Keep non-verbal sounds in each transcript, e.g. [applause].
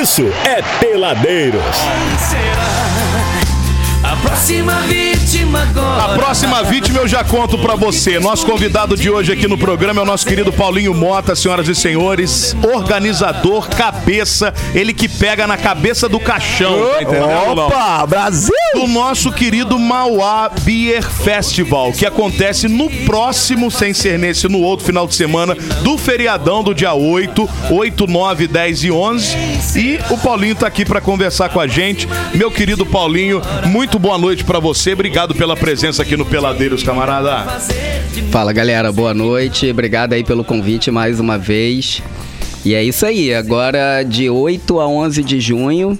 isso é Peladeiros. A próxima agora. A próxima vítima eu já conto pra você. Nosso convidado de hoje aqui no programa é o nosso querido Paulinho Mota, senhoras e senhores, organizador, cabeça, ele que pega na cabeça do caixão. Opa, Brasil! do nosso querido Mauá Beer Festival, que acontece no próximo, sem ser nesse, no outro final de semana, do feriadão do dia 8, 8, 9, 10 e 11. E o Paulinho tá aqui pra conversar com a gente. Meu querido Paulinho, muito boa noite pra você. Obrigado pela presença aqui no Peladeiros, camarada. Fala galera, boa noite. Obrigado aí pelo convite mais uma vez. E é isso aí, agora de 8 a 11 de junho,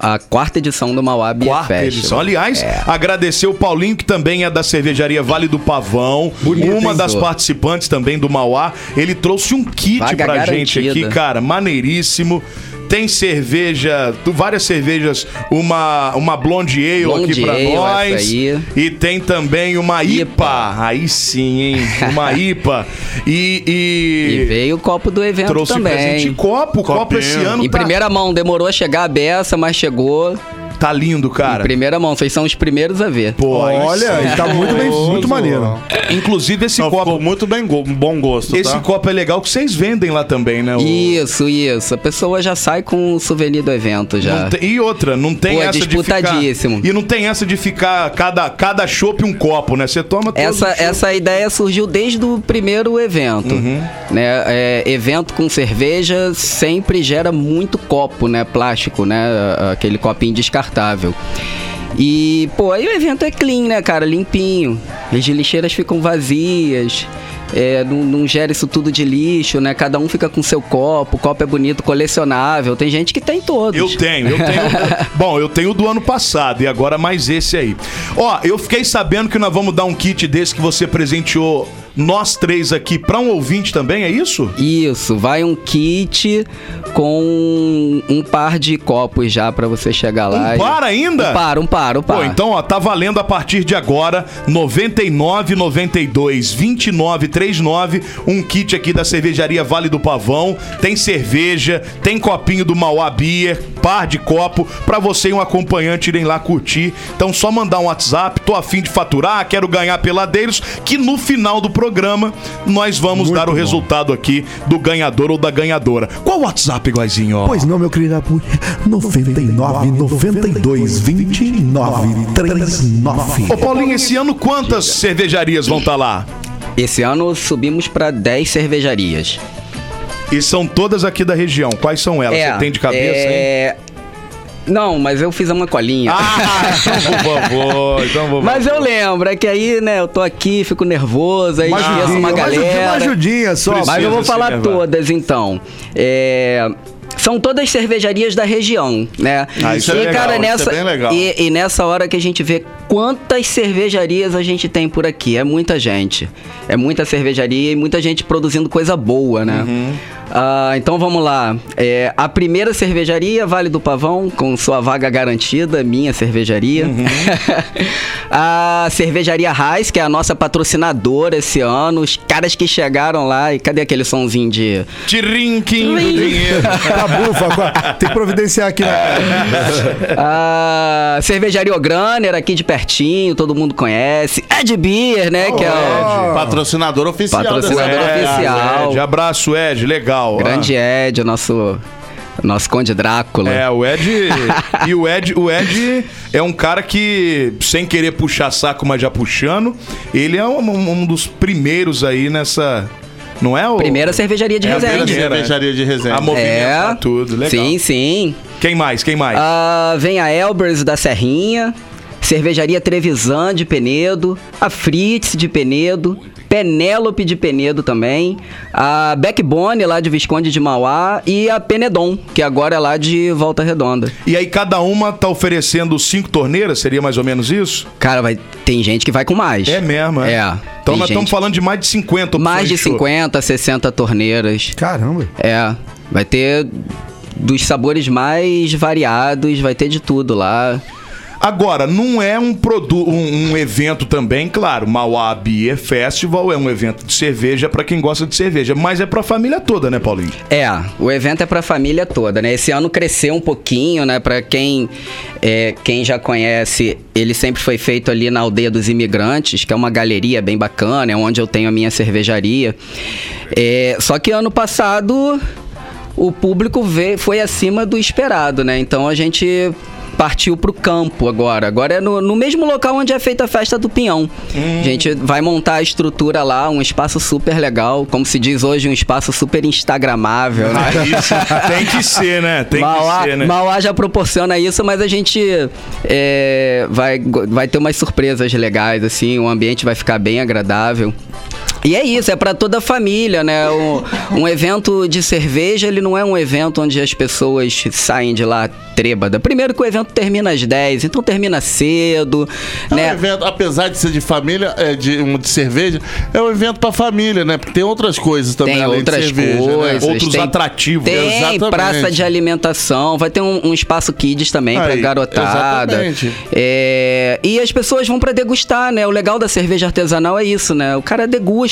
a quarta edição do Mauá Beer Quarta Festival. edição. Aliás, É. agradecer o Paulinho, que também é da cervejaria Vale do Pavão. uma hein? das participantes também do Mauá. Ele trouxe um kit Vaga pra gente garantida. aqui, cara, maneiríssimo. Tem cerveja, tu- várias cervejas, uma, uma Blonde Ale Blonde aqui pra Ale, nós. E tem também uma IPA. IPA. Aí sim, hein? Uma [laughs] IPA. E, e, E veio o copo do evento trouxe também. presente em copo. Copo esse ano Em tá, primeira mão, demorou a chegar a beça, mas chegou. Tá lindo, cara. Em primeira mão, vocês são os primeiros a ver. Pô, Olha, ele tá muito bem, muito maneiro. Inclusive esse Não, copo. ficou muito bem go bom gosto, Esse tá? copo é legal que vocês vendem lá também, né? o- Isso, isso. A pessoa já sai com o souvenir do evento já. Não tem- e outra, não tem Pô, é essa de ficar... disputadíssimo. E não tem essa de ficar cada, cada chopp um copo, né? Você toma todo Essa, essa ideia surgiu desde o primeiro evento. Uhum. Né? É, evento com cerveja sempre gera muito copo, né? Plástico, né? Aquele copinho descartável. E, pô, aí o evento é clean, né, cara? Limpinho. As lixeiras ficam vazias. é, não, não gera isso tudo de lixo, né? Cada um fica com seu copo, o copo é bonito, colecionável. Tem gente que tem todos. Eu tenho, eu tenho. [laughs] Bom, eu tenho do ano passado e agora mais esse aí. Ó, eu fiquei sabendo que nós vamos dar um kit desse que você presenteou nós três aqui pra um ouvinte também, é isso? Isso, vai um kit com um par de copos já pra você chegar lá. Um par ainda? Um par, um par, um par. Pô, então, ó, tá valendo a partir de agora 99 92 29 39, um kit aqui da cervejaria Vale do Pavão. Tem cerveja, tem copinho do Mauá Beer, par de copo pra você e um acompanhante irem lá curtir. Então só mandar um WhatsApp, tô afim de faturar, quero ganhar peladeiros, que no final do programa nós vamos dar o resultado aqui do ganhador ou da ganhadora. Qual o WhatsApp, Guazinho? ó? Pois não, meu querido Apu. 99 92 29 39. Ô Paulinho, esse ano quantas cervejarias vão estar lá? Esse ano subimos pra 10 cervejarias. E são todas aqui da região. Quais são elas? Você tem de cabeça, hein? Não, mas eu fiz uma colinha. Ah, então por favor, então por Mas eu lembro, é que aí, né, eu tô aqui, fico nervoso, aí esqueço ajudinha, uma galera. uma ajudinha só. Precisa. Mas eu vou falar todas então. É, São todas cervejarias da região, né? Ah, isso é e, legal, cara, isso é nessa, bem legal. E, e nessa hora que a gente vê quantas cervejarias a gente tem por aqui. É muita gente. É muita cervejaria e muita gente produzindo coisa boa, né? Uhum. Ah, então vamos lá. É, a primeira cervejaria, Vale do Pavão, com sua vaga garantida, minha cervejaria. Uhum. [laughs] a cervejaria Raiz, que é a nossa patrocinadora esse ano. Os caras que chegaram lá e cadê aquele sonzinho de. Tirinquim do dinheiro. [laughs] Tá bufa, tem que providenciar aqui. né? A [laughs] cervejaria Ograner, aqui de pertinho, todo mundo conhece. Ed Beer, né? que é o Patrocinador oficial. Patrocinador É, oficial. Ed, abraço, Ed, legal. grande Ed, o nosso, nosso Conde Drácula. É, o Ed. [laughs] e o Ed, o Ed é um cara que, sem querer puxar saco, mas já puxando, ele é um, um dos primeiros aí nessa. Não é o. Primeira cervejaria de É a Resende. primeira. cervejaria de resenha. A movimentar tudo, legal. Sim, sim. Quem mais? Quem mais? Ah, vem a Elbers da Serrinha, Cervejaria Trevisan de Penedo, a Fritz de Penedo, Penélope de Penedo também, a Backbone lá de Visconde de Mauá e a Penedon, que agora é lá de Volta Redonda. E aí cada uma tá oferecendo cinco torneiras, seria mais ou menos isso? Cara, vai, tem gente que vai com mais. É mesmo, é? É. Então tem nós estamos falando de mais de 50 opções Mais de show. 50, 60 torneiras. Caramba. É, vai ter dos sabores mais variados, vai ter de tudo lá. Agora, não é um produto, um, um evento também, claro. Mauá Beer Festival é um evento de cerveja pra quem gosta de cerveja, mas é pra família toda, né, Paulinho? É, o evento é pra família toda, né? Esse ano cresceu um pouquinho, né? Pra quem, é, quem já conhece, ele sempre foi feito ali na Aldeia dos Imigrantes, que é uma galeria bem bacana, é onde eu tenho a minha cervejaria. É, só que ano passado o público vê, foi acima do esperado, né? Então a gente partiu pro campo agora. Agora é no, no mesmo local onde é feita a festa do Pinhão. A gente vai montar a estrutura lá, um espaço super legal, como se diz hoje, um espaço super instagramável, né? Ah, [laughs] isso tem que ser, né? Tem Mauá, que ser, né? Mauá já proporciona isso, mas a gente é, vai, vai ter umas surpresas legais, assim, o ambiente vai ficar bem agradável. E é isso, é para toda a família, né? Um, um evento de cerveja, ele não é um evento onde as pessoas saem de lá trêbada. Primeiro que o evento termina às 10, então termina cedo, É um né? evento, apesar de ser de família, é de, um de cerveja, é um evento pra família, né? Porque tem outras coisas também Tem além outras de cerveja, coisas. né? Outros tem- atrativos. Tem Exatamente. praça de alimentação, vai ter um, um espaço kids também pra Aí, garotada. exatamente. É, e as pessoas vão pra degustar, né? O legal da cerveja artesanal é isso, né? O cara degusta,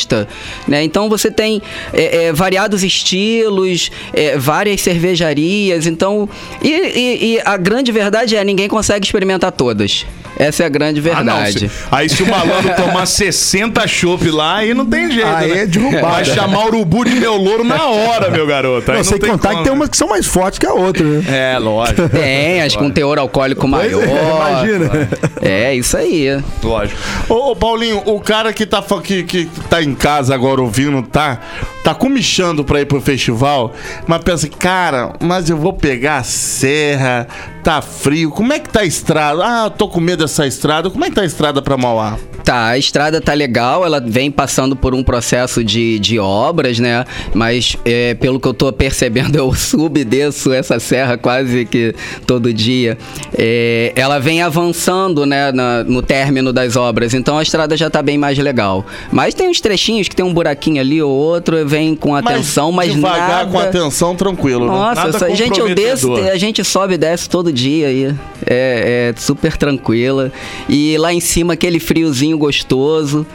né? Então você tem é, é, variados estilos, é, várias cervejarias, então... E, e- e a grande verdade é, ninguém consegue experimentar todas. Essa é a grande Ah, não, verdade. se- aí se o malandro tomar [laughs] 60 chopp lá, aí não tem jeito. Aí né? é derrubada. Vai chamar o urubu de meu louro na hora, meu garoto. Aí Não, sem tem contar como, que tem né? umas que são mais fortes que a outra, né? É, lógico. [laughs] Tem, as com teor alcoólico é, maior. imagina. É, isso aí. Lógico. Ô, ô, Paulinho, o cara que tá, que, que tá em casa agora ouvindo, tá, tá comichando pra ir pro festival, mas pensa, cara, mas eu vou pegar a serra, tá frio, como é que tá a estrada? Ah, tô com medo dessa estrada, como é que tá a estrada pra Mauá? Tá, a estrada tá legal, ela vem passando por um processo de, de obras, né? Mas é, pelo que eu tô percebendo, [laughs] eu subo e desço essa serra quase que todo dia. É, ela vem avançando, né, na- no término das obras, então a estrada já tá bem mais legal. Mas tem uns trechinhos que tem um buraquinho ali ou outro, vem com atenção, mas, devagar, nada... com atenção, tranquilo, né? Nossa, essa- gente, eu desço, a gente sobe e desce todo dia aí. É, é super tranquila. E lá em cima aquele friozinho gostoso.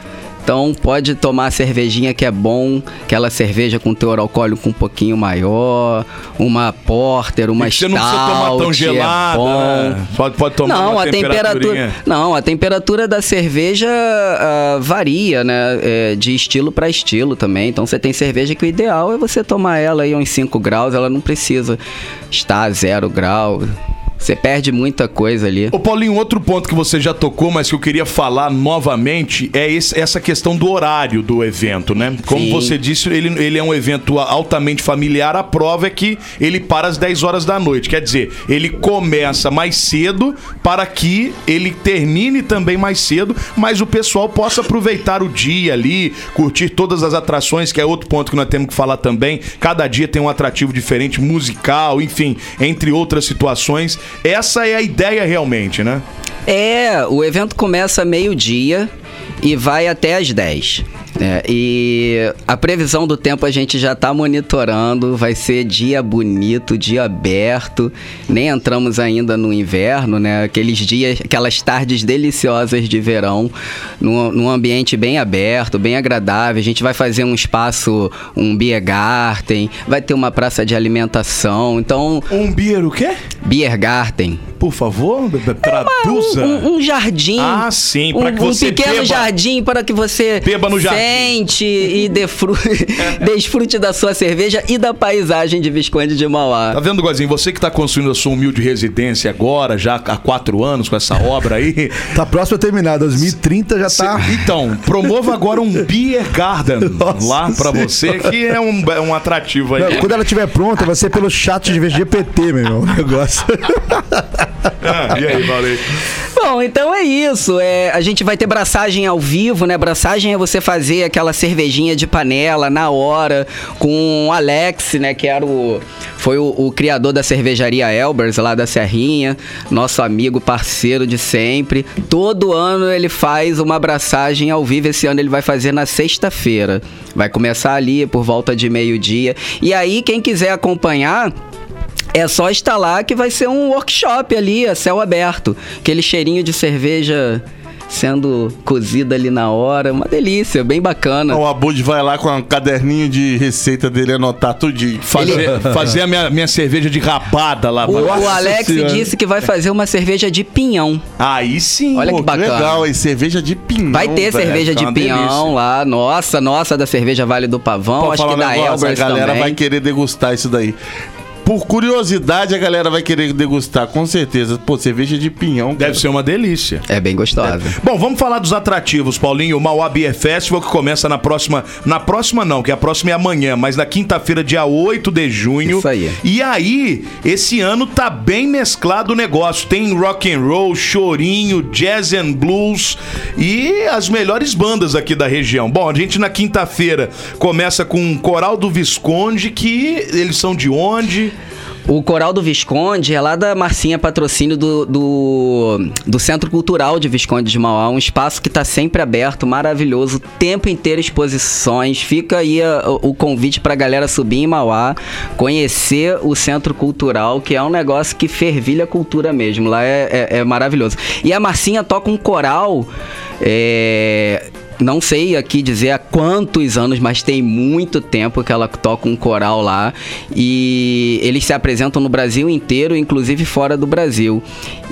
Então pode tomar a cervejinha que é bom, aquela cerveja com teor alcoólico um pouquinho maior, uma porter, uma Você não precisa tomar tão stout, gelada, é né? Pode, pode tomar Não, a temperatura, não, a temperatura da cerveja ah, varia, né? É, de estilo para estilo também. Então você tem cerveja que o ideal é você tomar ela aí uns 5 graus, ela não precisa estar a zero grau. Você perde muita coisa ali. Ô Paulinho, outro ponto que você já tocou, mas que eu queria falar novamente, é esse- essa questão do horário do evento, né? Como Sim. você disse, ele, ele é um evento altamente familiar, a prova é que ele para às 10 horas da noite. Quer dizer, ele começa mais cedo para que ele termine também mais cedo, mas o pessoal possa aproveitar o dia ali, curtir todas as atrações, que é outro ponto que nós temos que falar também. Cada dia tem um atrativo diferente, musical, enfim, entre outras situações. Essa é a ideia realmente, né? É, o evento começa meio-dia e vai até às 10. É, e a previsão do tempo a gente já está monitorando, vai ser dia bonito, dia aberto. Nem entramos ainda no inverno, né? Aqueles dias, aquelas tardes deliciosas de verão, num, num ambiente bem aberto, bem agradável. A gente vai fazer um espaço, um beer garden, vai ter uma praça de alimentação. Então, Um beer o quê? beer garden. Por favor, traduza. Um, um jardim. Ah, sim, pra um, que você Um pequeno beba. jardim para que você Beba no jardim. sente [laughs] e defru- [laughs] desfrute da sua cerveja e da paisagem de Visconde de Tá Mauá. vendo, Gozinho? Você que tá construindo a sua humilde residência agora, já há quatro anos com essa obra aí. [laughs] Tá próximo a terminar, 2030 já tá. Cê- Então, promova agora um Beer Garden Nossa lá pra você, que é um, é um atrativo aí. Não, quando ela estiver pronta, vai ser pelo chat de GPT, meu irmão. O negócio. Ah, e aí, valeu. Bom, então é isso. É, a gente vai ter braçagem ao vivo, né? Braçagem é você fazer aquela cervejinha de panela na hora com o Alex, né? Que era o. Foi o, o criador da cervejaria Elbers, lá da Serrinha. Nosso amigo, parceiro de sempre. Todo ano ele faz uma abraçagem ao vivo. Esse ano ele vai fazer na sexta-feira. Vai começar ali por volta de meio-dia. E aí, quem quiser acompanhar. É só instalar que vai ser um workshop ali, a céu aberto. Aquele cheirinho de cerveja sendo cozida ali na hora. Uma delícia, bem bacana. O Abud vai lá com um caderninho de receita dele anotar tudinho. Fazer, [laughs] fazer a minha, minha cerveja de rabada lá. O, o Alex Senhora. disse que vai fazer uma cerveja de pinhão. Aí sim. Olha que Pô, bacana. legal, hein? Cerveja de pinhão. Vai ter velho. cerveja de pinhão delícia. lá. Nossa, nossa, da cerveja Vale do Pavão. Pô, acho que um da negócio, Elbers a galera também. vai querer degustar isso daí. Por curiosidade, a galera vai querer degustar, com certeza. Pô, cerveja de pinhão. Deve ser uma delícia. É bem gostosa. Bom, vamos falar dos atrativos, Paulinho. O Mauá Beer Festival que começa na próxima. Na próxima não, que a próxima é amanhã, mas na quinta-feira, dia 8 de junho. Isso aí. E aí, esse ano tá bem mesclado o negócio. Tem rock and roll, chorinho, jazz and blues e as melhores bandas aqui da região. Bom, a gente na quinta-feira começa com o Coral do Visconde, que eles são de onde? O Coral do Visconde é lá da Marcinha Patrocínio do, do, do Centro Cultural de Visconde de Mauá, um espaço que está sempre aberto, maravilhoso, o tempo inteiro exposições. Fica aí a- o convite para a galera subir em Mauá, conhecer o Centro Cultural, que é um negócio que fervilha a cultura mesmo. Lá é, é- é maravilhoso. E a Marcinha toca um coral. é, não sei aqui dizer há quantos anos, mas tem muito tempo que ela toca um coral lá. E eles se apresentam no Brasil inteiro, inclusive fora do Brasil.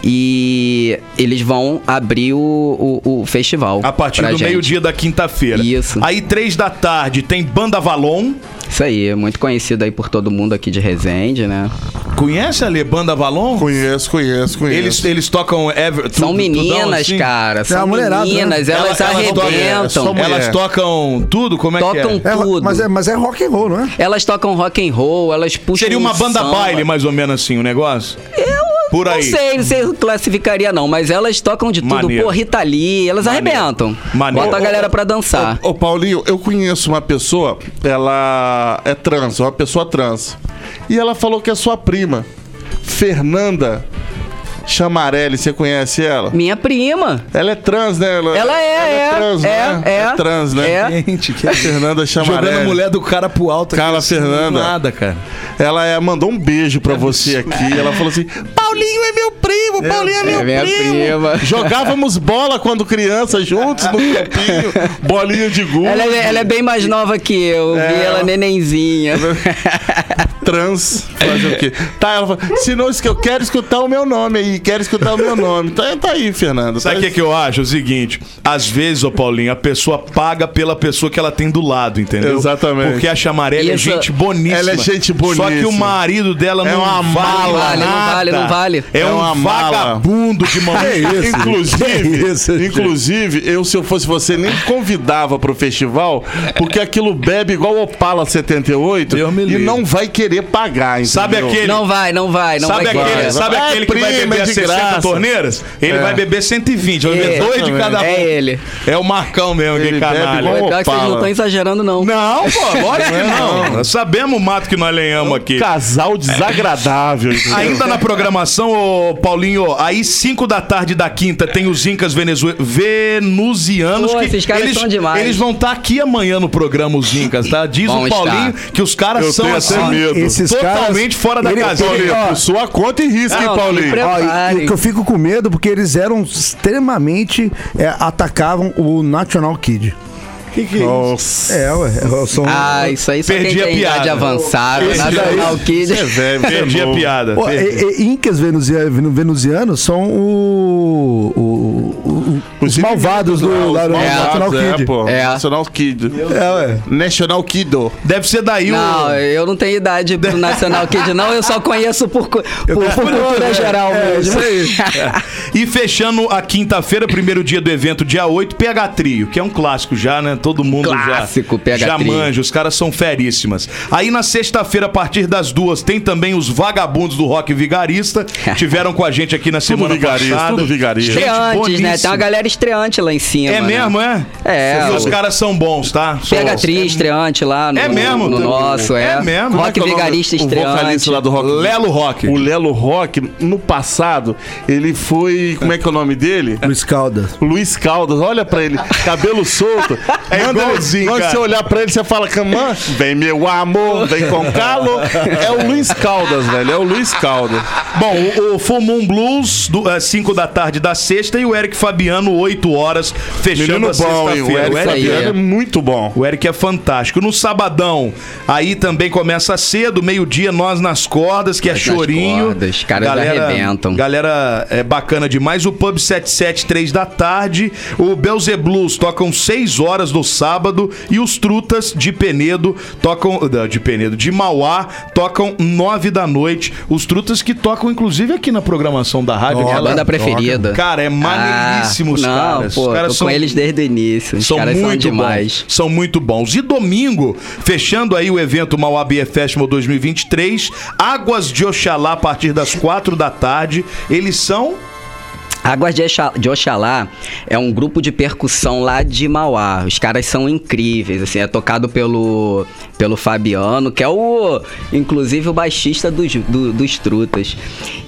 E eles vão abrir o, o, o festival. A partir do meio-dia da quinta-feira. Isso. Aí, três da tarde, tem Banda Valon. Isso aí, é muito conhecido aí por todo mundo aqui de Resende, né? Conhece ali Banda Valon? Conheço, conheço, conheço. Eles, eles tocam Ever, tu- São tudão meninas, assim? cara. São a mulherada, né? meninas, elas Ela- elas tocam- arrebentam. só mulher. Elas tocam tudo? Como é Tocam que é? É, ro- tudo. mas, é, mas é rock and roll, não é? Elas tocam rock and roll, elas puxam Seria uma um banda samba. baile, mais ou menos assim, o negócio? Por aí. Não sei, não sei se classificaria não, mas elas tocam de tudo. Maneiro. Pô, Rita Lee, elas Maneiro. arrebentam. Maneiro. Bota a Ô, galera pra dançar. Ô, Paulinho, eu conheço uma pessoa, ela é trans, é uma pessoa trans. E ela falou que é sua prima, Fernanda Chamarelli, você conhece ela? Minha prima. Ela é trans, né? Ela, Ela é, é, trans, é, né? é. trans, né? É. Gente, que Fernanda Chamarelli. Jogando a mulher do cara pro alto. Carla assim, Fernanda. Nada, cara. Ela é, mandou um beijo pra você aqui. Ela falou assim: Paulinho é meu primo, Paulinho é meu é minha primo. prima. Jogávamos bola quando criança juntos no campinho, [laughs] bolinha de gude. Ela é, ela é bem mais nova que eu. É. Vi ela nenenzinha. [laughs] trans. Fazer o quê? Tá, ela falou, se não, eu quero escutar o meu nome aí, quero escutar o meu nome. Tá, tá aí, Fernanda. Sabe o tá que, que eu acho? O seguinte, às vezes, ô Paulinho, a pessoa paga pela pessoa que ela tem do lado, entendeu? Exatamente. Porque a Chamarelli é Isso- gente boníssima. Ela é gente Só que o boníssima. marido dela É não uma vale mala. nada. Não vale, não vale. É, É um uma mala. vagabundo de mão. [laughs] Inclusive, Que isso, inclusive, eu, se eu fosse você, nem convidava pro festival, porque aquilo bebe igual Opala 78 Deus me e não vai querer pagar, entendeu? Sabe aquele... Não vai, não vai, não sabe vai aquele, querer. sabe Vai, aquele que vai beber de 60 graça. torneiras? Ele É. vai beber 120, vai beber É, dois de cada É um. ele. É o Marcão mesmo, Ele que bebe canalha. igual- Pior que vocês não estão exagerando, não. Não, pô, lógico que Não é não. sabemos o mato que nós lenhamos aqui. Casal desagradável. Ainda na programação, ô Paulinho, aí 5 da tarde da quinta tem os Incas venezue- venusianos. Pô, que esses caras eles, são demais. Eles vão estar aqui amanhã no programa, os Incas, tá? Diz o Paulinho estar. que os caras Eu são tenho assim, medo. Esses totalmente caras- fora da Ele- casinha. ele- Paulinho, ó, sua conta e risco, hein, Não, Paulinho? que pre- Ó, e- e o que eu fico com medo porque eles eram extremamente é, atacavam o National Kid. Que que Nossa. é? ué, eu sou um- Ah, isso aí só Perdi quem a tem piada. idade avançada, Esse Nacional Kid. É velho, Perdi é a novo. piada. Pô, perdi. e- e- Incas venusia- venu- venusianos são o- o- os malvados do, Os lá do malvados, National é, Kid. pô. É. National Kid. É, ué. National Kido. Deve ser daí Não, o. eu não tenho idade pro Nacional Kid, não. Eu só conheço por, por, por cultura geral é, mesmo. [laughs] E fechando a quinta-feira, primeiro dia do evento, dia 8, PH Trio, que é um clássico já, né? Todo mundo Clássico, já, PH já Trio. manja, os caras são feríssimas. Aí na sexta-feira, a partir das duas, tem também os vagabundos do rock vigarista. Tiveram com a gente aqui na semana vigarista, passada. tudo vigarista. Gente Estreantes, né? boníssima. Tem uma galera estreante lá em cima. É né? mesmo, é? É, E os caras são bons, tá? São- PH3 estreante lá no, É mesmo? no nosso, é. é mesmo? É Rock é o nome? Vigarista O vocalista estreante. lá do Rock. Lelo Rock. O Lelo Rock, no passado, ele foi. Como é que é o nome dele? Luiz Caldas. Luiz Caldas, olha pra ele, cabelo solto. É igualzinho, Quando você olhar pra ele, você fala, Camã, vem meu amor, vem com calo. É o Luiz Caldas, velho, é o Luiz Caldas. Bom, o, o Full Moon Blues, 5 da tarde da sexta, e o Eric Fabiano, 8 horas, fechando Menino a sexta-feira. Eric O Eric- Fabiano é muito bom. O Eric é fantástico. No sabadão, aí também começa cedo, meio-dia, nós nas cordas, que é Nós nas chorinho. cordas, os caras arrebentam. Galera é bacana demais. O Pub 77, 3 da tarde. O Belze Blues tocam 6 horas no sábado. E os Trutas de Penedo tocam. não, De Penedo, de Mauá, tocam 9 da noite. Os Trutas que tocam, inclusive, aqui na programação da rádio. É a banda preferida. Cara, é maneiríssimo ah, os não, caras. Pô, os caras são com eles desde o início. Os são caras são muito demais. bons. São muito bons. E domingo, fechando aí o evento Mauá Festival 2023, Águas de Oxalá a partir das quatro da tarde. Eles são Águas de Oxa- de Oxalá é um grupo de percussão lá de Mauá. Os caras são incríveis, assim, é tocado pelo, pelo Fabiano, que é o, inclusive, o baixista dos, do- dos Trutas.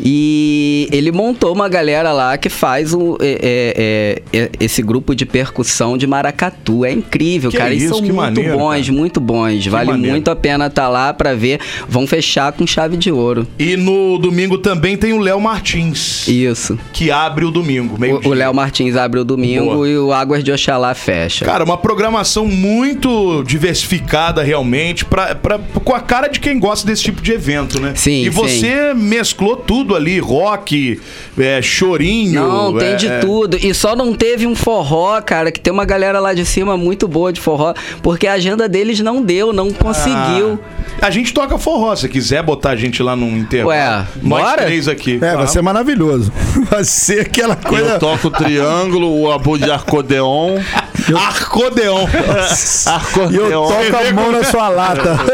E ele montou uma galera lá que faz o, é, é, é, esse grupo de percussão de maracatu. É incrível, Que cara. Eles isso, são muito maneiro, bons, cara. muito bons. vale maneiro. muito a pena estar lá pra ver. Vão fechar com chave de ouro. E no domingo também tem o Léo Martins, Isso. que abre o domingo. meio O- O Léo Martins abre o domingo Boa. e o Águas de Oxalá fecha. Cara, uma programação muito diversificada realmente, pra, pra- com a cara de quem gosta desse tipo de evento, né? Sim, E você mesclou tudo ali, rock, é, chorinho. Não, tem é, de é, tudo. E só não teve um forró, cara, que tem uma galera lá de cima muito boa de forró, porque a agenda deles não deu, não conseguiu. A gente toca forró, se quiser botar a gente lá num intervalo. Ué, Nós bora? três aqui. É, vai ser maravilhoso. [laughs] Vai ser aquela coisa. Eu toco o triângulo, o abo de arcodeon. Arcodeon. E Arcodeon. eu toco a mão na sua lata. [laughs]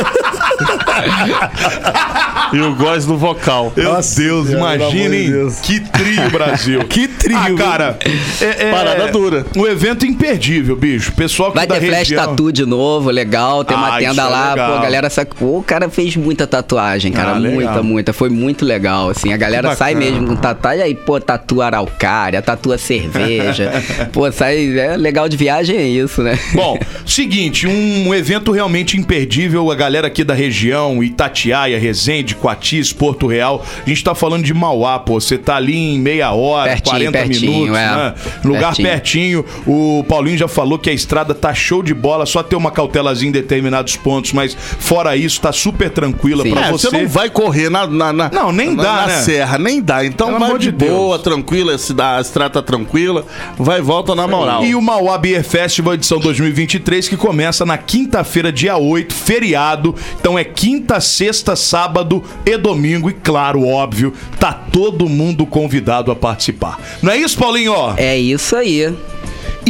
[laughs] E o góis no vocal. Meu Nossa Deus, imaginem Deus. que trio, Brasil. [laughs] Que trio, Ah, cara. É, é- Parada dura. Um evento imperdível, bicho. Pessoal que Vai da ter flash região... tatu de novo, legal. Tem uma Ah, tenda é lá, legal. pô, a galera saca. Pô, o cara fez muita tatuagem, cara. Ah, legal. muita, muita. Foi muito legal, assim. A galera sai mesmo com tatuagem, aí, pô, tatua araucária, tatua cerveja. [laughs] pô, sai. É legal de viagem, é isso, né? Bom, seguinte, um evento realmente imperdível. A galera aqui da região, Itatiaia, Resende, Coatis, Porto Real. A gente tá falando de Mauá, pô. Você tá ali em meia hora, Pertinho, 40 pertinho, minutos, é. né? Lugar pertinho. Pertinho. O Paulinho já falou que a estrada tá show de bola, só ter uma cautelazinha em determinados pontos, mas fora isso, tá super tranquila Sim. pra É, você. você não vai correr na, na, na- Não, nem na, dá, na né? serra, nem dá. Então Pelo vai de, de Deus. boa, tranquila, se dá, a estrada tá tranquila, vai e volta na moral. E o Mauá Beer Festival edição 2023 que começa na quinta-feira, dia 8, feriado. Então é quinta, sexta, sábado e domingo. E claro, óbvio, tá todo mundo convidado a participar. Não é isso, Paulinho? É isso aí.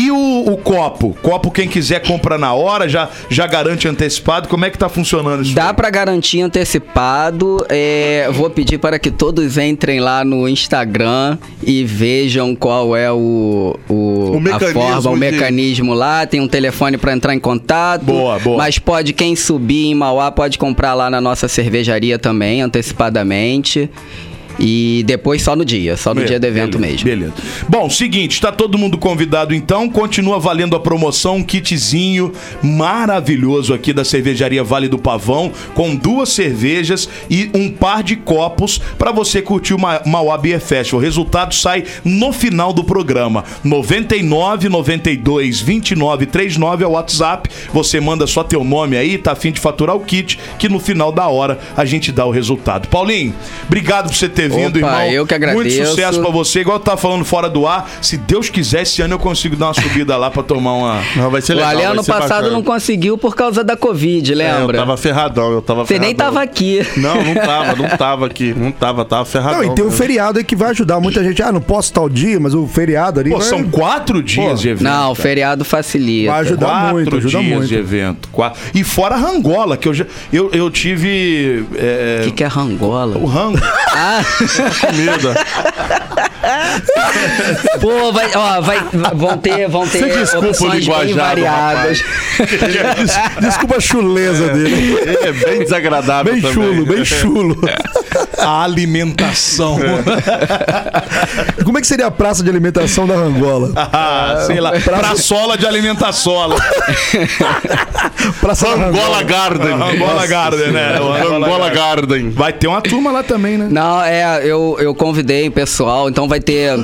E o, o copo? Copo, quem quiser compra na hora, já, já garante antecipado. Como é que tá funcionando isso? Dá pra garantir antecipado. É, vou pedir para que todos entrem lá no Instagram e vejam qual é o, o, O a forma, o de- mecanismo lá. Tem um telefone pra entrar em contato. Boa, boa. Mas pode, quem subir em Mauá, pode comprar lá na nossa cervejaria também, antecipadamente. E depois só no dia, só no dia do evento beleza, mesmo. Beleza. Bom, seguinte, está todo mundo convidado então. Continua valendo a promoção, um kitzinho maravilhoso aqui da cervejaria Vale do Pavão, com duas cervejas e um par de copos para você curtir o Ma- Mauá Beer Festival. O resultado sai no final do programa. 99 92 29 39 é o WhatsApp. Você manda só teu nome aí, tá afim de faturar o kit, que no final da hora a gente dá o resultado. Paulinho, obrigado por você ter vindo, Opa, irmão. eu que Muito agradeço. sucesso pra você. Igual eu tava falando fora do ar, se Deus quiser, esse ano eu consigo dar uma subida lá pra tomar uma. Não, vai ser O legal. Ale vai ano passado bacana. não conseguiu por causa da Covid, É, eu lembra? tava ferradão, eu tava Você nem ferradão. tava aqui. Não, não tava, não tava aqui. Não tava, tava ferradão. Não, e tem o mesmo. feriado aí que vai ajudar muita gente. Ah, não posso tal dia, mas o feriado ali. Pô, vai- são quatro dias Pô, de evento. Não, o feriado facilita. Vai ajudar Quatro muito, ajuda dias muito. de evento. Quatro. E fora a rangola, que eu já. Eu, eu tive. é, O que, que é rangola? O rango. Ah, [laughs] [laughs] comida. [laughs] Pô, vai, ó, vai, vão ter, vão ter desculpa opções bem variadas. [laughs] Des- Desculpa a chuleza dele. É bem desagradável Bem também. chulo, bem chulo. [laughs] A alimentação. Como é que seria a praça de alimentação da Angola? Ah, sei lá. Praçola de alimentaçola. Praça da Angola Garden. Angola Garden, né? O Angola Angola Garden. Garden. Vai ter uma turma lá também, né? Não, é, eu, eu convidei o pessoal, então vai ter.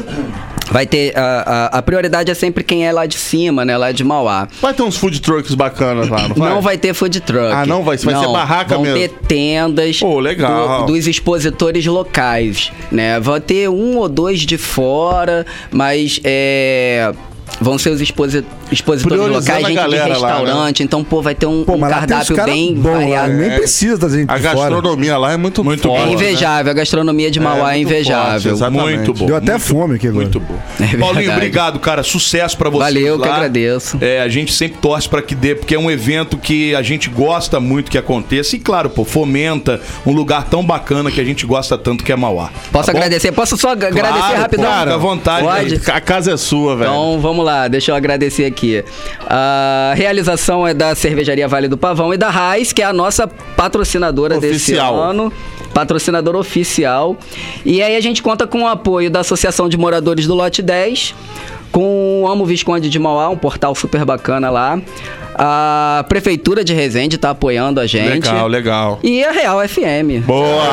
Vai ter. A, a, a prioridade é sempre quem é lá de cima, né? Lá de Mauá. Vai ter uns food trucks bacanas lá, não vai? Não vai ter food truck. Ah, não vai- vai ser barraca vão mesmo. ter tendas Pô, legal. do- dos expositores locais, né? Vai ter um ou dois de fora, mas é... Vão ser os exposi expositores locais, a gente de galera lá, né? restaurante. Então, pô, vai ter um, Pô, um lá cardápio bem bons, variado. né? Nem precisa da gente A fora. gastronomia lá é muito, Muito boa. É né? invejável, a gastronomia de Mauá é, forte, invejável. exatamente. Muito bom. Deu até muito fome aqui agora. Muito bom. É Paulinho, obrigado, cara. Sucesso pra você. Valeu, que agradeço. É, a gente sempre torce pra que dê, porque é um evento que a gente gosta muito que aconteça. E claro, pô, fomenta um lugar tão bacana que a gente gosta tanto que é Mauá. Posso Tá bom? agradecer? Posso só agradecer Claro, rapidão? pô, fica à vontade. Pode? A casa é sua, velho. Então vamos lá, deixa eu agradecer aqui. A realização é da Cervejaria Vale do Pavão e da Raiz, que é a nossa patrocinadora desse Oficial. ano. Patrocinadora oficial. E aí a gente conta com o apoio da Associação de Moradores do Lote 10, com o Amo Visconde de Mauá, um portal super bacana lá. A Prefeitura de Resende tá apoiando a gente. Legal, legal. E a Real FM. Boa,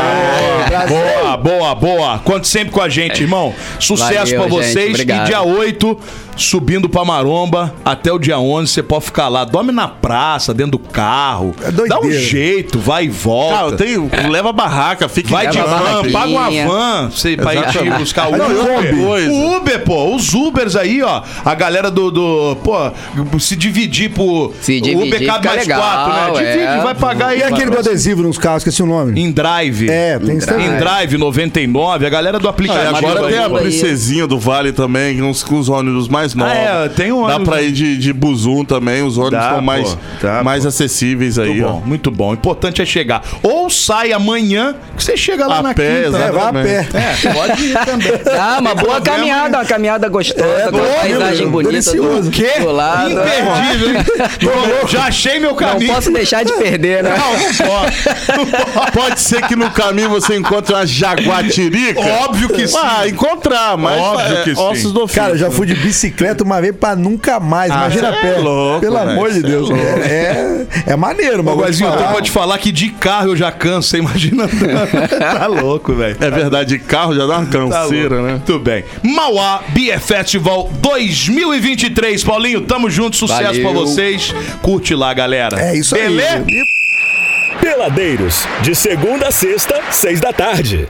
boa, boa, boa. Conte sempre com a gente, irmão. Sucesso gente. vocês. Obrigado. E dia 8, subindo pra Maromba, até o dia 11, você pode ficar lá. Dorme na praça, dentro do carro. É doideira. Dá um jeito, vai e volta. Cara, tem, leva a barraca, fica Vai em de van, paga uma van você, pra ir te buscar o e Uber. coisa. O Uber, pô, os Ubers aí, ó. A galera do. do pô, se dividir por. Se o dividir Uber cabe mais legal, quatro, né? Divide, é. vai pagar aí. E aquele do adesivo nos carros, esqueci o nome. Em Drive. É, tem isso também. Em Drive 99, a galera do Ah, e aplicativo. agora aí, tem a aí. princesinha do Vale também, com os, com os ônibus mais novos. é, tem um Dá ônibus- pra ir de, de Buzum também, os ônibus Dá, estão pô, mais, dá, mais pô. acessíveis aí, Muito ó. bom, muito bom. O importante é chegar. Ou sai amanhã, que você chega lá A na pé, quinta. É, vai a pé. É, pode ir também. [laughs] Ah, uma boa caminhada, uma caminhada gostosa, É, com uma boa, paisagem bonita delicioso. do, Quê? do lado. Imperdível, hein? [laughs] Já achei meu Não caminho. posso deixar de perder, né? Pode, pode ser que no caminho você encontre uma jaguatirica. Óbvio que sim. Ah, encontrar, mas Óbvio é, que sim. ossos do ofício. Cara, eu já fui de bicicleta uma vez pra nunca mais. Ah, Imagina a pé. é louco, Pelo velho, amor de é Deus. louco. É, é, é maneiro, mas Ô, vou te Guazinho, eu falar. tenho pra te falar que de carro eu já canso, você imagina? [laughs] tá louco, velho. É verdade, carro já dá uma Tá canseira, louco. né? Muito bem. Mauá Beer Festival 2023. Paulinho, tamo junto. Sucesso Valeu. pra vocês. Curte lá, galera. É isso aí. Beleza? Peladeiros, de segunda a sexta, seis da tarde.